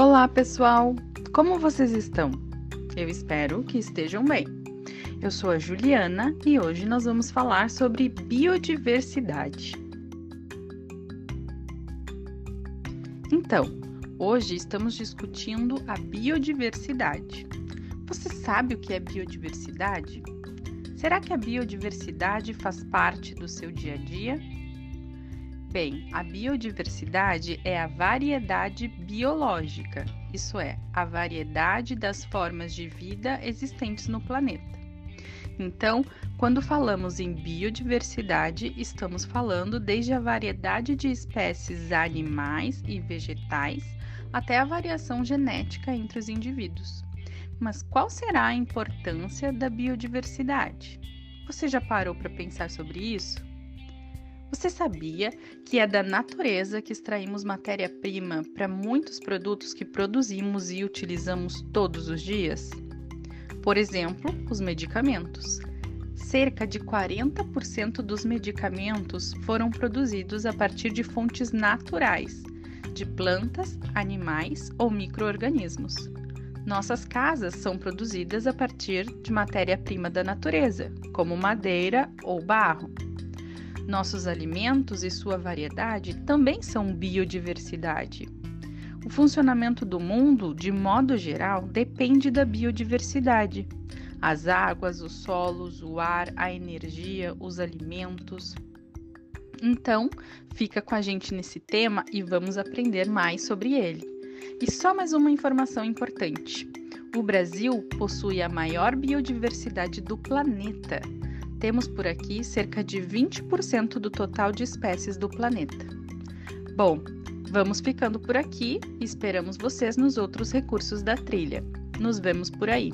Olá, pessoal! Como vocês estão? Eu espero que estejam bem. Eu sou a Juliana e hoje nós vamos falar sobre biodiversidade. Então, hoje estamos discutindo a biodiversidade. Você sabe o que é biodiversidade? Será que a biodiversidade faz parte do seu dia a dia? Bem, a biodiversidade é a variedade biológica, isso é, a variedade das formas de vida existentes no planeta. Então, quando falamos em biodiversidade, estamos falando desde a variedade de espécies animais e vegetais até a variação genética entre os indivíduos. Mas qual será a importância da biodiversidade? Você já parou para pensar sobre isso? Você sabia que é da natureza que extraímos matéria-prima para muitos produtos que produzimos e utilizamos todos os dias? Por exemplo, os medicamentos. Cerca de 40% dos medicamentos foram produzidos a partir de fontes naturais, de plantas, animais ou microorganismos. Nossas casas são produzidas a partir de matéria-prima da natureza, como madeira ou barro. Nossos alimentos e sua variedade também são biodiversidade. O funcionamento do mundo, de modo geral, depende da biodiversidade. As águas, os solos, o ar, a energia, os alimentos. Então, fica com a gente nesse tema e vamos aprender mais sobre ele. E só mais uma informação importante: o Brasil possui a maior biodiversidade do planeta temos por aqui cerca de 20% do total de espécies do planeta. Bom, vamos ficando por aqui e esperamos vocês nos outros recursos da trilha. Nos vemos por aí!